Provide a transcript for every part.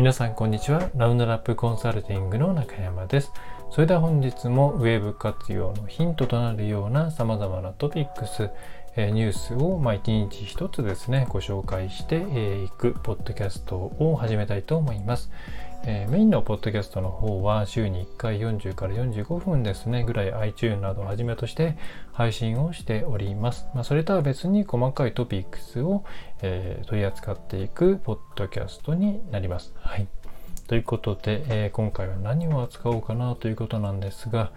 皆さんこんにちは。ラウンドラップコンサルティングの中山です。それでは本日もウェブ活用のヒントとなるような様々なトピックス、ニュースを、まあ、一日一つですね、ご紹介してい、くポッドキャストを始めたいと思います。えー、メインのポッドキャストの方は週に1回40から45分ですねぐらい iTune などをはじめとして配信をしております。まあ、それとは別に細かいトピックスを、えー、取り扱っていくポッドキャストになります。はい。ということで、えー、今回は何を扱おうかなということなんですが、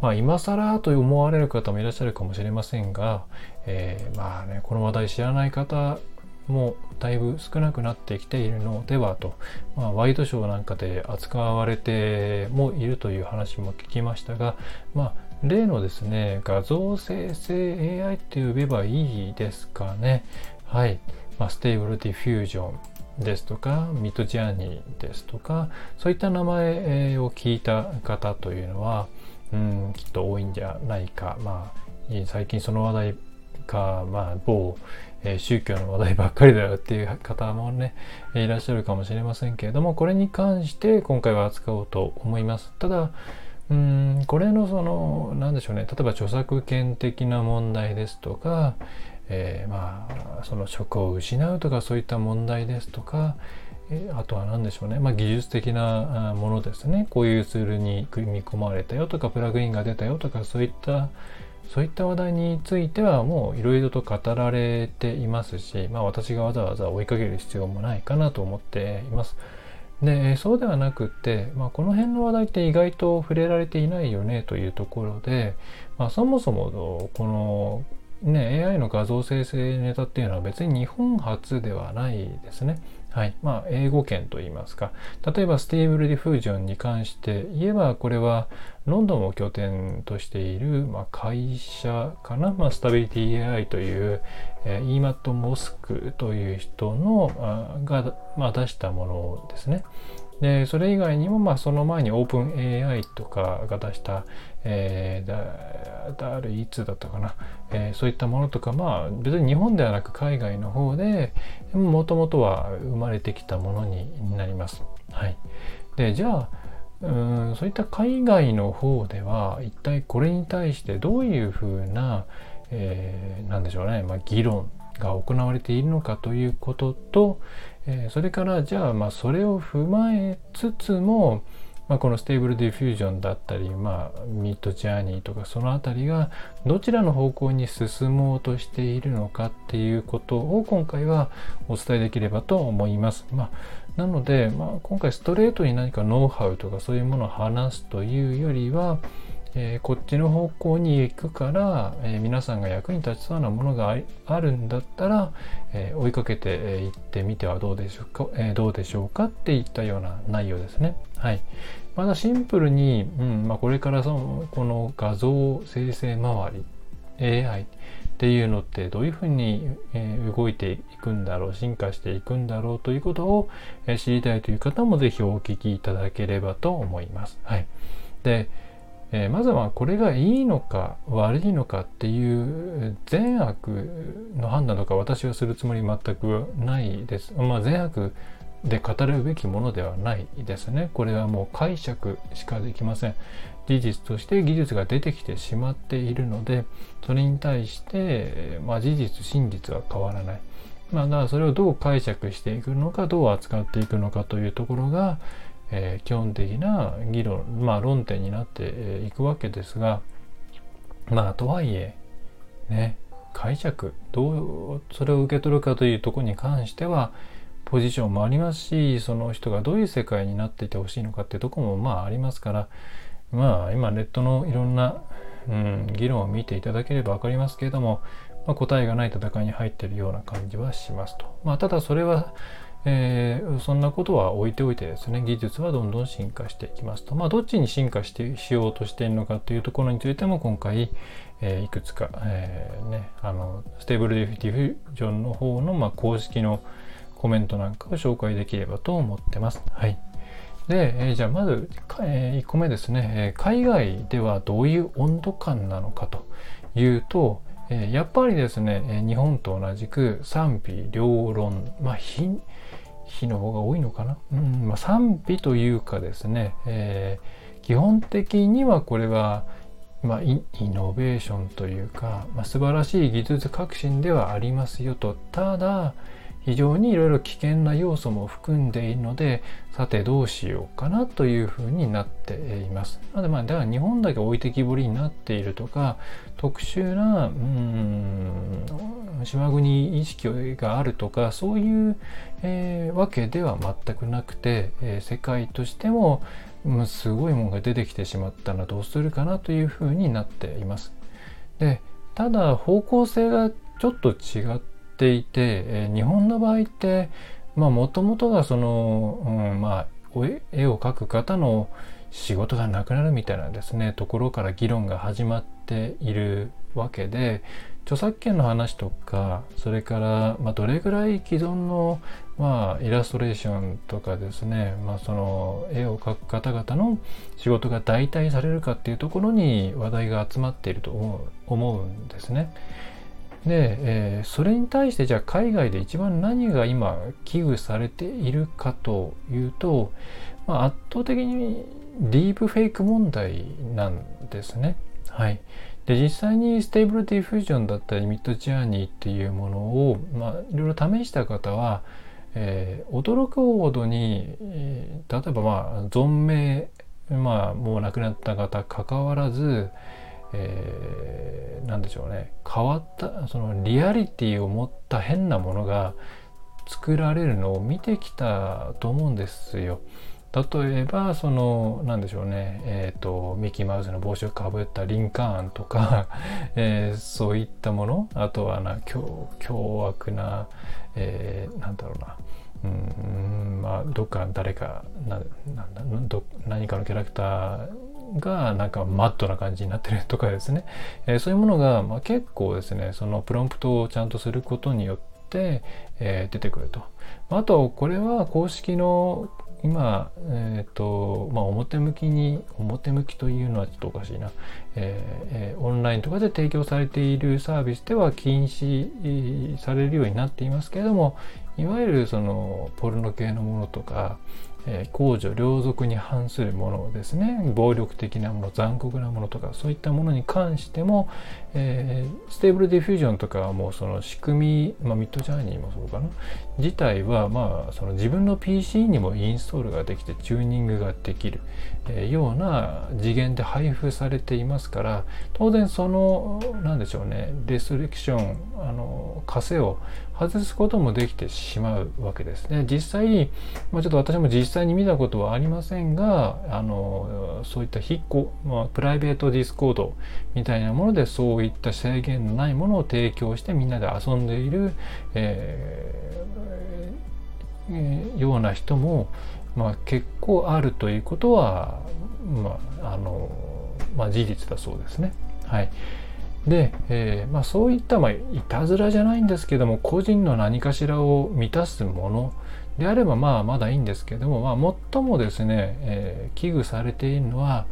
まあ、今更と思われる方もいらっしゃるかもしれませんが、えー、まあね、この話題知らない方もだいぶ少なくなってきているのではと、まあ、ワイドショーなんかで扱われてもいるという話も聞きましたが、まあ、例のですね、画像生成 AI って呼べばいいですかね。はい。まあ、 Stable Diffusion ですとか、 Midjourney ですとか、そういった名前を聞いた方というのは、うん、きっと多いんじゃないか。まあ、最近その話題か、まあ、某、え、宗教の話題ばっかりだよっていう方もね、いらっしゃるかもしれませんけれども、これに関して今回は扱おうと思います。ただ、うん、これのその、なんでしょうね、例えば著作権的な問題ですとか、えー、まあ、その職を失うとかそういった問題ですとか、あとは何でしょうね、まあ、技術的なものですね。こういうツールに組み込まれたよとか、プラグインが出たよとか、そういったそういった話題についてはもういろいろと語られていますし、まあ私がわざわざ追いかける必要もないかなと思っています。で、そうではなくって、まあ、この辺の話題って意外と触れられていないよねというところで、まあ、そもそもこのね、AI の画像生成ネタっていうのは別に日本初ではないですね。はい。まあ、英語圏といいますか。例えば、 Stable Diffusion に関して言えば、これはロンドンを拠点としている、まあ、会社かな、まあ、 Stability AI という、えー、 Emad Mostaque という人のあが、まあ、出したものですね。で、それ以外にも、まあ、その前にオープン AI とかが出した、えー、だ、誰いつだったかな、えー、そういったものとか、まあ、別に日本ではなく海外の方で、もともとは生まれてきたものになります。はい。で、じゃあ、うんそういった海外の方では一体これに対してどういうふうな、えー、なんでしょうね、まあ、議論が行われているのかということと、えー、それからじゃあまあそれを踏まえつつも、まあ、この Stable Diffusion だったり、まあ、 Midjourney とかその辺りがどちらの方向に進もうとしているのかっていうことを今回はお伝えできればと思います。まあ、なので、まあ、今回ストレートに何かノウハウとかそういうものを話すというよりは、えー、こっちの方向に行くから、えー、皆さんが役に立ちそうなものがあるんだったら、えー、追いかけていってみてはどうでしょうか、えどうでしょうかっていったような内容ですね。はい。まだシンプルに、うんまあ、これからそのこの画像生成周り AI っていうのってどういうふうに、え動いていくんだろう進化していくんだろうということを、え知りたいという方もぜひお聞きいただければと思います。はい。でえー、まずはこれがいいのか悪いのかっていう善悪の判断とか私はするつもり全くないです。まあ善悪で語るべきものではないですね。これはもう解釈しかできません。事実として技術が出てきてしまっているので、それに対して、まあ、事実、真実は変わらない。まあ、だからそれをどう解釈していくのか、どう扱っていくのかというところが、えー、基本的な議論、まあ論点になっていくわけですが、まあとはいえ、ね、解釈、どうそれを受け取るかというところに関しては、ポジションもありますし、その人がどういう世界になっていてほしいのかっていうとこもまあありますから、まあ今ネットのいろんな、うん、議論を見ていただければ分かりますけれども、まあ、答えがない戦いに入っているような感じはしますと。まあただそれはえー、そんなことは置いておいてですね、技術はどんどん進化していきますと。まあ、どっちに進化してしようとしているのかというところについても今回、えー、いくつか、えー、ね、あの、 Stable Diffusion の方の、まあ、公式のコメントなんかを紹介できればと思ってます。はい。で、え、じゃあまず、え、1個目ですね、え、海外ではどういう温度感なのかというと、え、やっぱりですね、え日本と同じく賛否両論、まあ、日の方が多いのかな、うんまあ、賛否というかですね、えー、基本的にはこれは、まあ、イノベーションというか、まあ、素晴らしい技術革新ではありますよと。ただ非常にいろいろ危険な要素も含んでいるのでさてどうしようかなというふうになっています。なのでまあだから日本だけ置いてきぼりになっているとか特殊なうん島国意識があるとかそういう、えー、わけでは全くなくて、えー、世界としても、うん、すごいものが出てきてしまったらどうするかなというふうになっています。でただ方向性がちょっと違ってていて、えー、日本の場合ってもともとがその、うん、まあ絵を描く方の仕事がなくなるみたいなですねところから議論が始まっているわけで著作権の話とかそれから、まあ、どれぐらい既存の、まあ、イラストレーションとかですね、まあ、その絵を描く方々の仕事が代替されるかっていうところに話題が集まっていると思うんですね。で、えー、それに対してじゃあ海外で一番何が今危惧されているかというと、まあ、圧倒的にディープフェイク問題なんですね。はい。で実際に Stable Diffusion だったり Midjourney っていうものを、まあ、いろいろ試した方は、えー、驚くほどに、えー、例えばまあ存命、まあ、もう亡くなった方かかわらず、えー、なんでしょうね。変わったそのリアリティを持った変なものが作られるのを見てきたと思うんですよ。例えばその何でしょうね。えっ、ー、とミッキーマウスの帽子をかぶったリンカーンとか、えー、そういったもの。あとはな凶凶悪な、えー、なんだろうな。うんまあどっか誰かななんだ何かのキャラクターがなんかマットな感じになってるとかですね、えー、そういうものが、まあ、結構ですねそのプロンプトをちゃんとすることによって、えー、出てくると。あとこれは公式の今、えっ、ー、と、まあ、表向きに、表向きというのはちょっとおかしいな、えー、オンラインとかで提供されているサービスでは禁止されるようになっていますけれども、いわゆるそのポルノ系のものとか、えー、公序良俗に反するものですね。暴力的なもの残酷なものとかそういったものに関しても、えー、 Stable Diffusion とかはもうその仕組み、まあ、 Midjourney もそうかな。自体はまあその自分の PC にもインストールができてチューニングができる、えー、ような次元で配布されていますから当然その何でしょうねレストリクションあの枷を外すこともできてしまうわけですね。実際、まあ、ちょっと私も実際に見たことはありませんが、あのそういった非公、まあ、プライベート Discord みたいなものでそういった制限のないものを提供してみんなで遊んでいる、えー、ような人も、まあ、結構あるということは、まああのまあ、事実だそうですね。はい。で、えー、まあ、そういった、まあ、いたずらじゃないんですけども個人の何かしらを満たすものであればまあまだいいんですけども、まあ、最もですね、えー、危惧されているのは、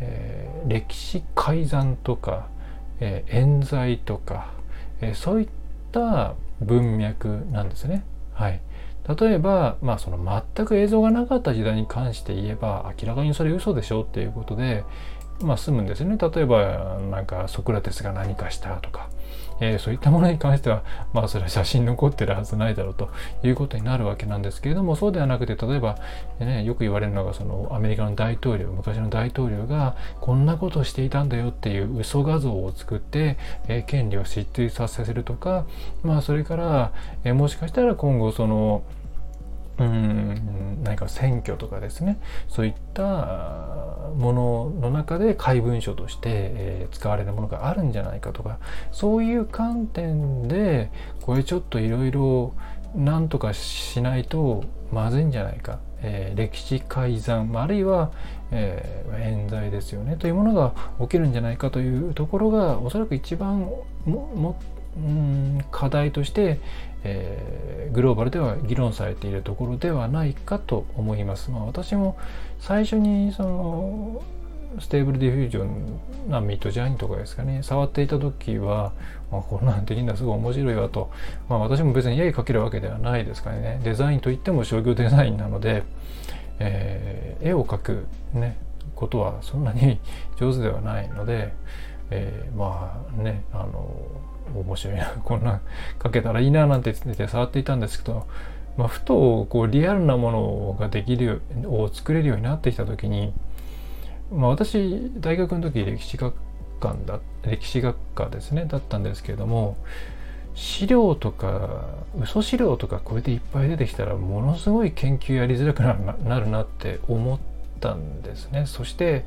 えー、歴史改ざんとか、え冤罪とか、えそういった文脈なんですね。はい、例えば、まあ、その全く映像がなかった時代に関して言えば明らかにそれ嘘でしょっていうことで、まあ、済むんですね。例えばなんかソクラテスが何かしたとか、えー、そういったものに関してはまあそれは写真残ってるはずないだろうということになるわけなんですけれどもそうではなくて例えば、ね、よく言われるのがそのアメリカの大統領昔の大統領がこんなことをしていたんだよっていう嘘画像を作って、えー、権利を失墜させるとかまあそれから、えー、もしかしたら今後そのうん何か選挙とかですね。そういったものの中で怪文書として、えー、使われるものがあるんじゃないかとか。そういう観点でこれちょっといろいろ何とかしないとまずいんじゃないか、えー、歴史改ざんあるいは、えー、冤罪ですよね。というものが起きるんじゃないかというところがおそらく一番ももうん課題として、えー、グローバルでは議論されているところではないかと思います。まあ、私も最初にその Stable Diffusion な Midjourney とかですかね触っていた時は、まあ、こんなんできるんだすごい面白いわと、まあ、私も別に絵描けるわけではないですからねデザインといっても商業デザインなので、えー、絵を描くねことはそんなに上手ではないので、えー、まあねあの面白いな こんなん描けたらいいななんて言って触っていたんですけどまあ、ふとこうリアルなものができるを作れるようになってきた時に、まあ、私大学の時歴史学館だ歴史学科ですねだったんですけれども資料とか嘘資料とかこうやっていっぱい出てきたらものすごい研究やりづらくなるなって思ったんですね。そして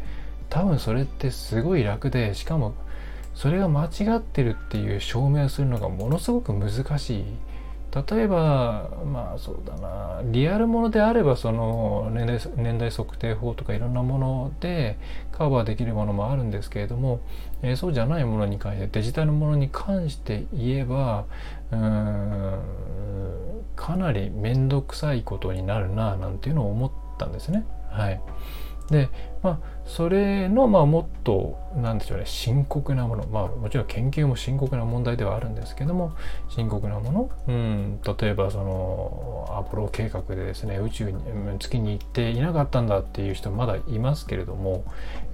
多分それってすごい楽でしかもそれが間違ってるっていう証明をするのがものすごく難しい。例えばまあそうだな。リアルものであればその年代年代測定法とかいろんなものでカバーできるものもあるんですけれども、えー、そうじゃないものに関してデジタルものに関して言えばうんかなり面倒くさいことになるななんていうのを思ったんですね。はい、でまあそれのまあもっと何でしょうね深刻なものまあもちろん研究も深刻な問題ではあるんですけども深刻なもの、うん、例えばそのアポロ計画でですね宇宙に月に行っていなかったんだっていう人まだいますけれども、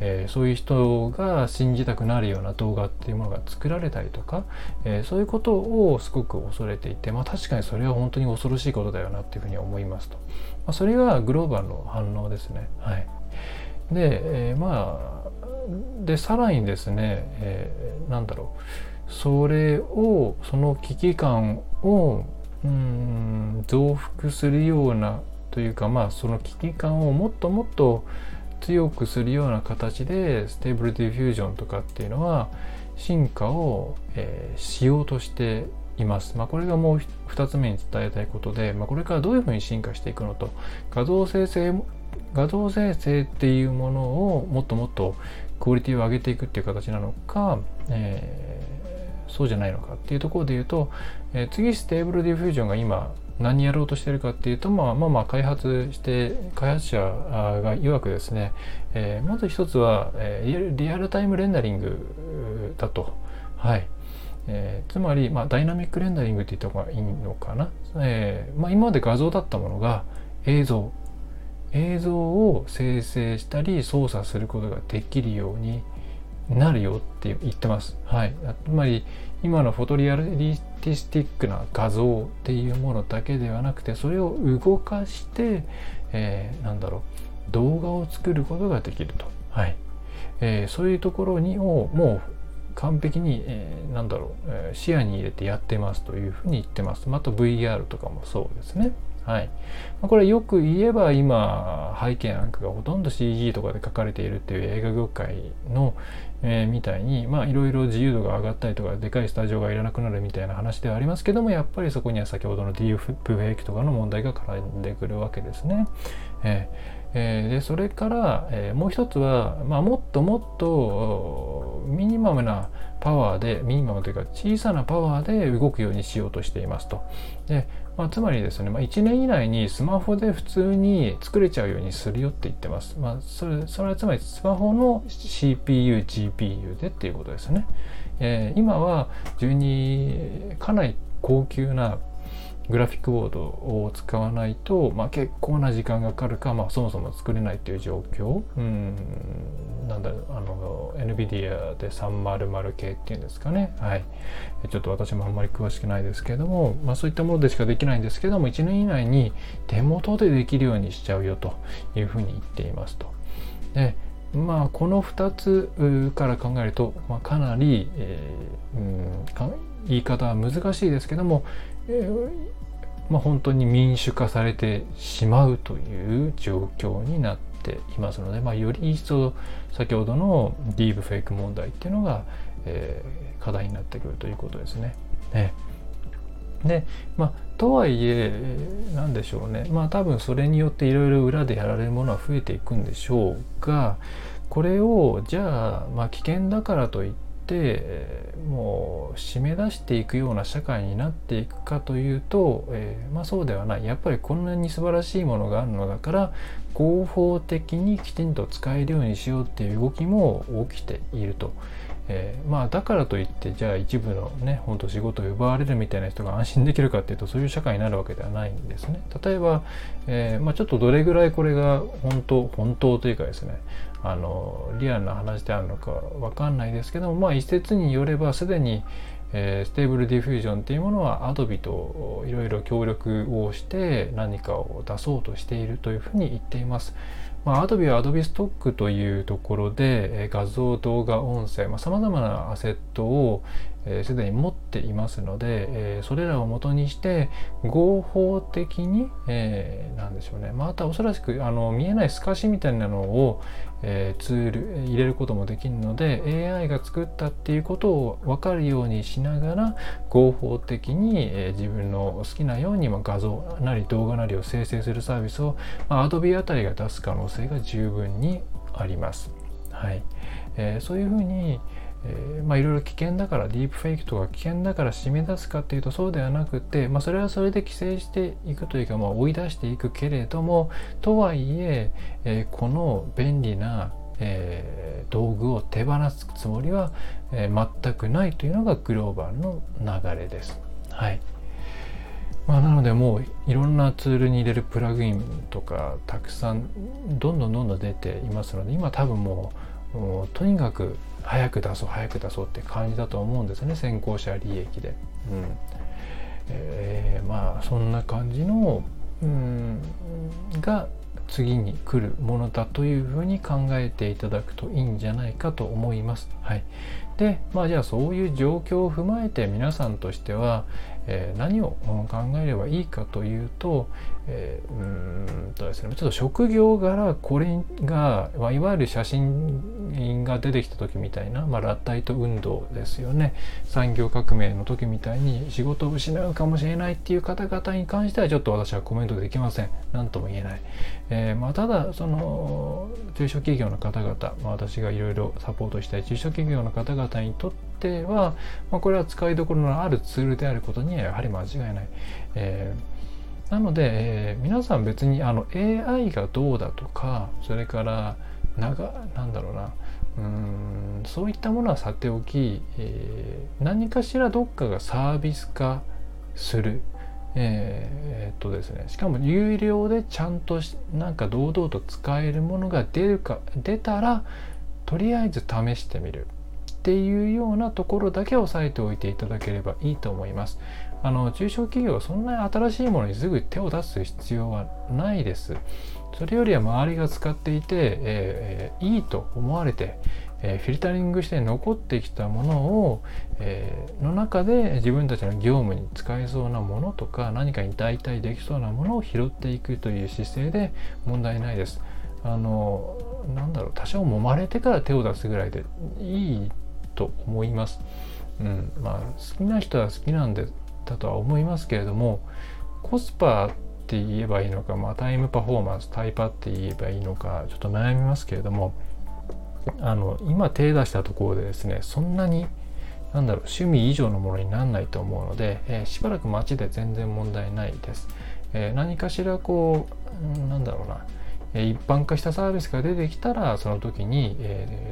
えー、そういう人が信じたくなるような動画っていうものが作られたりとか、えー、そういうことをすごく恐れていてまあ確かにそれは本当に恐ろしいことだよなっていうふうに思いますと、まあ、それがグローバルの反応ですねはい。で、えー、まあでさらにですね、えー、なんだろうそれをその危機感をうん増幅するようなというかまあその危機感をもっともっと強くするような形で Stable Diffusion とかっていうのは進化を、えー、しようとしています。まあ、これがもう2つ目に伝えたいことで、まあ、これからどういうふうに進化していくのと画像生成画像生成っていうものをもっともっとクオリティを上げていくっていう形なのか、えー、そうじゃないのかっていうところで言うと、えー、次 Stable Diffusion が今何やろうとしてるかっていうと、まあ、まあまあ開発して開発者が曰くですね、えー、まず一つは、え、リアルタイムレンダリングだと。はい。えー、つまり、まあ、ダイナミックレンダリングって言った方がいいのかな。えーまあ、今まで画像だったものが映像映像を生成したり操作することができるようになるよって言ってます。はい。つまり今のフォトリアリティスティックな画像っていうものだけではなくてそれを動かして、えー、なんだろう動画を作ることができると。はい。えー、そういうところにをもう完璧に、えー、なんだろう、視野に入れてやってますというふうに言ってます。また VR とかもそうですね。はいまあ。これよく言えば今背景なんかがほとんど CG とかで書かれているっていう映画業界の、えー、みたいにまあいろいろ自由度が上がったりとかでかいスタジオがいらなくなるみたいな話ではありますけどもやっぱりそこには先ほどの DF フェイクとかの問題が絡んでくるわけですね。えーえー、でそれから、えー、もう一つは、まあ、もっともっとミニマムなパワーでミニマムというか小さなパワーで動くようにしようとしていますと。でまあ、つまりですね、まあ、1年以内にスマホで普通に作れちゃうようにするよって言ってます。まあ、それそれはつまりスマホの CPU、GPU でっていうことですね。えー、今は12かなり高級なグラフィックボードを使わないと、まあ、結構な時間がかかるか、まあ、そもそも作れないという状況。うん、なんだあの NVIDIA で300系っていうんですかね。はい。ちょっと私もあんまり詳しくないですけども、まあ、そういったものでしかできないんですけども、1年以内に手元でできるようにしちゃうよというふうに言っていますと。でまあこの2つから考えると、まあ、かなり、えー、うん言い方は難しいですけども、まあ、本当に民主化されてしまうという状況になっていますので、まあ、より一層先ほどのディープフェイク問題っていうのが、えー、課題になってくるということですね。ねでまあとはいえ何でしょうねまあ多分それによっていろいろ裏でやられるものは増えていくんでしょうがこれをじゃあ、まあ、危険だからといってってもう締め出していくような社会になっていくかというと、えー、まあそうではないやっぱりこんなに素晴らしいものがあるのだから合法的にきちんと使えるようにしようっていう動きも起きていると。えー、まあだからといってじゃあ一部のねほんと仕事を奪われるみたいな人が安心できるかっていうとそういう社会になるわけではないんですね。例えば、えー、まあ、ちょっとどれぐらいこれが本当本当というかですねあのリアルな話であるのかわかんないですけどもまあ一説によればすでにえー、 Stable Diffusion っていうものは Adobe といろいろ協力をして何かを出そうとしているというふうに言っています。まあ、Adobe は Adobe ストックというところで、え画像、動画、音声、まあ、様々なアセットを、えー、に持っていますので、えー、それらを元にして合法的に、えー、なんでしょうね、まあ、あとはおそらくあの見えない透かしみたいなのを、えー、ツール入れることもできるので AI が作ったっていうことを分かるようにしながら合法的に、えー、自分の好きなように、まあ、画像なり動画なりを生成するサービスを、まあ、Adobe あたりが出す可能性が十分にあります。はいえー、そういうふうに、えー、まあいろいろ危険だからディープフェイクとか危険だから締め出すかっていうとそうではなくて、まあ、それはそれで規制していくというか、まあ、追い出していくけれどもとはいええー、この便利な、えー、道具を手放すつもりは、えー、全くないというのがグローバルの流れです。はいまあ、なのでもういろんなツールに入れるプラグインとかたくさんどんどんどんどん出ていますので今多分もうもうとにかく早く出そう早く出そうって感じだと思うんですね先行者利益で。うんえー、まあそんな感じの、うん、が次に来るものだというふうに考えていただくといいんじゃないかと思います。はい、でまあじゃあそういう状況を踏まえて皆さんとしては、えー、何を考えればいいかというと、えー、うんとですね。ちょっと職業柄これが、まあ、いわゆる写真が出てきた時みたいな、まあ、ラッタイト運動ですよね。産業革命の時みたいに仕事を失うかもしれないっていう方々に関してはちょっと私はコメントできません。何とも言えない、えー、まあ、ただその中小企業の方々、まあ、私がいろいろサポートしたい中小企業の方々にとっては、まあ、これは使いどころのあるツールであることにはやはり間違いない、えーなので、えー、皆さん別にあの AI がどうだとかそれから長なんだろうなうんそういったものはさておき、えー、何かしらどっかがサービス化するえー、っとですねしかも有料でちゃんとなんか堂々と使えるものが出るか出たらとりあえず試してみるっていうようなところだけ押さえておいていただければいいと思います。あの中小企業はそんなに新しいものにすぐ手を出す必要はないです。それよりは周りが使っていて、えー、いいと思われて、え、フィルタリングして残ってきたものを、えー、の中で自分たちの業務に使えそうなものとか何かに代替できそうなものを拾っていくという姿勢で問題ないです。あのなんだろう多少揉まれてから手を出すぐらいでいいと思います。うん、まあ好きな人は好きなんでだとは思いますけれどもコスパって言えばいいのか、まあ、タイムパフォーマンスタイパって言えばいいのかちょっと悩みますけれどもあの今手出したところでですねそんなになんだろう趣味以上のものにならないと思うので、えー、しばらく街で全然問題ないです。えー、何かしらこうなんだろうな一般化したサービスが出てきたらその時に、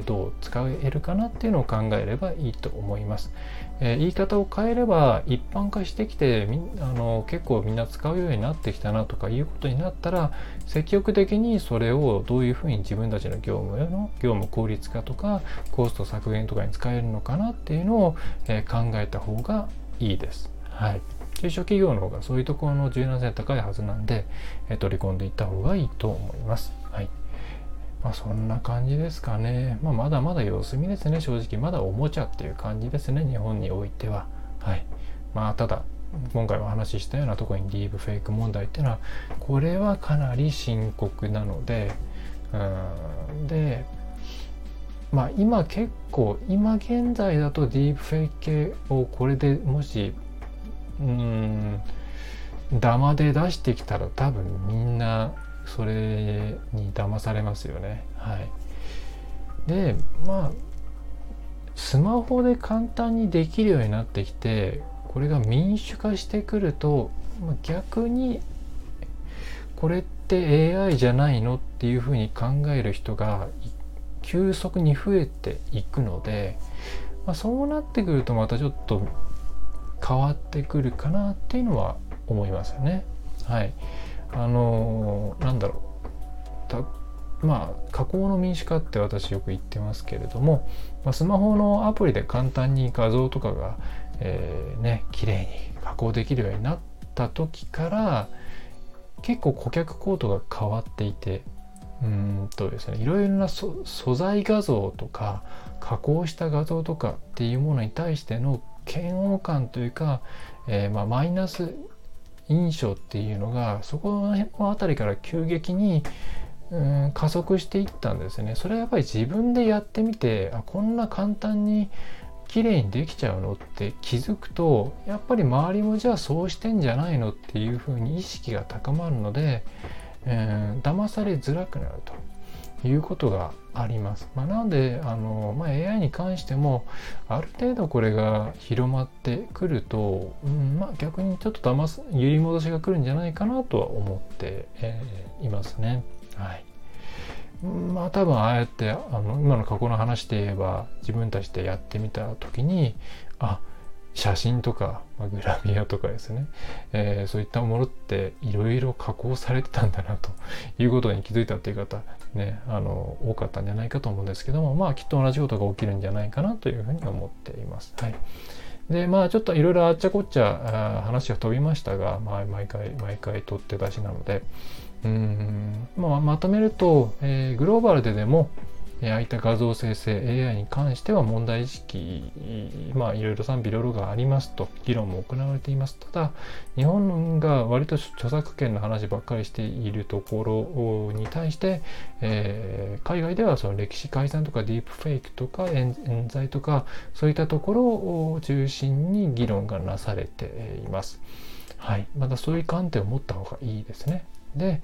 どう使えるかなっていうのを考えればいいと思います。言い方を変えれば一般化してきてあの結構みんな使うようになってきたなとかいうことになったら積極的にそれをどういうふうに自分たちの業務への業務効率化とかコスト削減とかに使えるのかなっていうのを、考えた方がいいです。はい。中小企業の方がそういうところの柔軟性高いはずなんで、え取り込んでいった方がいいと思います。はい。まあそんな感じですかね。まあまだまだ様子見ですね、正直。まだおもちゃっていう感じですね、日本においては。はい。まあただ、今回お話ししたようなとこにディープフェイク問題っていうのは、これはかなり深刻なので、うん、で、まあ今結構、今現在だとディープフェイク系をこれでもしうんダマで出してきたら多分みんなそれに騙されますよね。はい、でまあスマホで簡単にできるようになってきてこれが民主化してくると逆にこれって AI じゃないのっていうふうに考える人が急速に増えていくので、まあ、そうなってくるとまたちょっと変わってくるかなっていうのは思いますよね。はい、あのー、なんだろうまあ加工の民主化って私よく言ってますけれども、まあ、スマホのアプリで簡単に画像とかが、えー、ね綺麗に加工できるようになった時から結構顧客コードが変わっていてうんとですねいろいろな素材画像とか加工した画像とかっていうものに対しての嫌悪感というか、えー、まあ、マイナス印象っていうのがそこの辺りから急激にうん加速していったんですね。それはやっぱり自分でやってみてあこんな簡単に綺麗にできちゃうのって気づくとやっぱり周りもじゃあそうしてんじゃないのっていうふうに意識が高まるので、えー、騙されづらくなるということがあります。まあ、なのであの、まあ、AI に関してもある程度これが広まってくると、うんまあ、逆にちょっと騙す揺り戻しが来るんじゃないかなとは思って、えー、いますね。はいまあ多分ああやってあの今の過去の話で言えば自分たちでやってみた時にあ写真とか、まあ、グラビアとかですね、えー、そういったものっていろいろ加工されてたんだなということに気づいたっていう方ねあの多かったんじゃないかと思うんですけどもまあきっと同じことが起きるんじゃないかなというふうに思っています。はい。でまあちょっといろいろあっちゃこっちゃ話が飛びましたが、まあ、毎回毎回取って出しなので、うん。まあ、まとめると、えー、グローバルででも、ああいった画像生成 AI に関しては問題意識、まあいろいろ賛否両論がありますと、議論も行われています。ただ、日本が割と著作権の話ばっかりしているところに対して、えー、海外ではその歴史改ざんとかディープフェイクとか冤罪とか、そういったところを中心に議論がなされています。はい。またそういう観点を持った方がいいですね。で、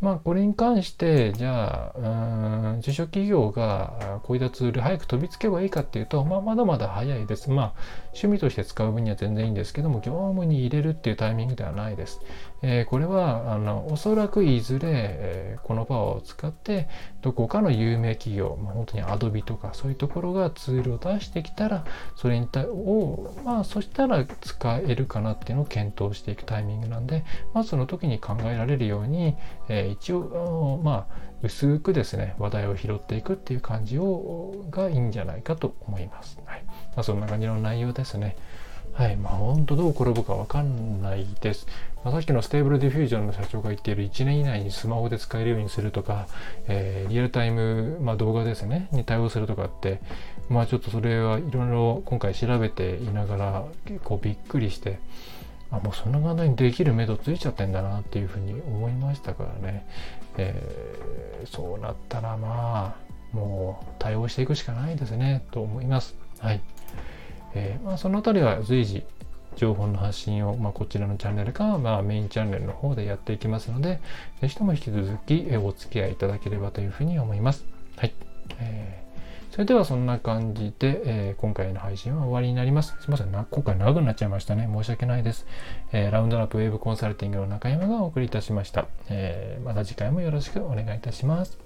まあ、これに関して、じゃあ、うん中小企業がこういったツール早く飛びつけばいいかっていうと、まあ、まだまだ早いです。まあ、趣味として使う分には全然いいんですけども、業務に入れるっていうタイミングではないです。えー、これはあのおそらくいずれ、えー、このパワーを使ってどこかの有名企業、まあ、本当にアドビとかそういうところがツールを出してきたらそれに対をまあそしたら使えるかなっていうのを検討していくタイミングなんでまあその時に考えられるように、えー、一応まあ薄くですね話題を拾っていくっていう感じをがいいんじゃないかと思います。はいまあ、そんな感じの内容ですね。はい。まあ、本当どう転ぶかわかんないです。まあ、さっきの Stable Diffusion の社長が言っている1年以内にスマホで使えるようにするとか、えー、リアルタイム、まあ、動画ですね、に対応するとかって、まあちょっとそれはいろいろ今回調べていながら結構びっくりして、あ、もうそんな簡単にできる目処ついちゃってんだなっていうふうに思いましたからね。えー、そうなったらまあ、もう対応していくしかないですね、と思います。はい。えー、まあ、そのあたりは随時情報の発信を、まあ、こちらのチャンネルか、まあ、メインチャンネルの方でやっていきますので、ぜひとも引き続きお付き合いいただければというふうに思います。はい。えー、それではそんな感じで、えー、今回の配信は終わりになります。すいませんな、今回長くなっちゃいましたね。申し訳ないです。えー、ラウンドラップウェーブコンサルティングの中山がお送りいたしました。えー、また次回もよろしくお願いいたします。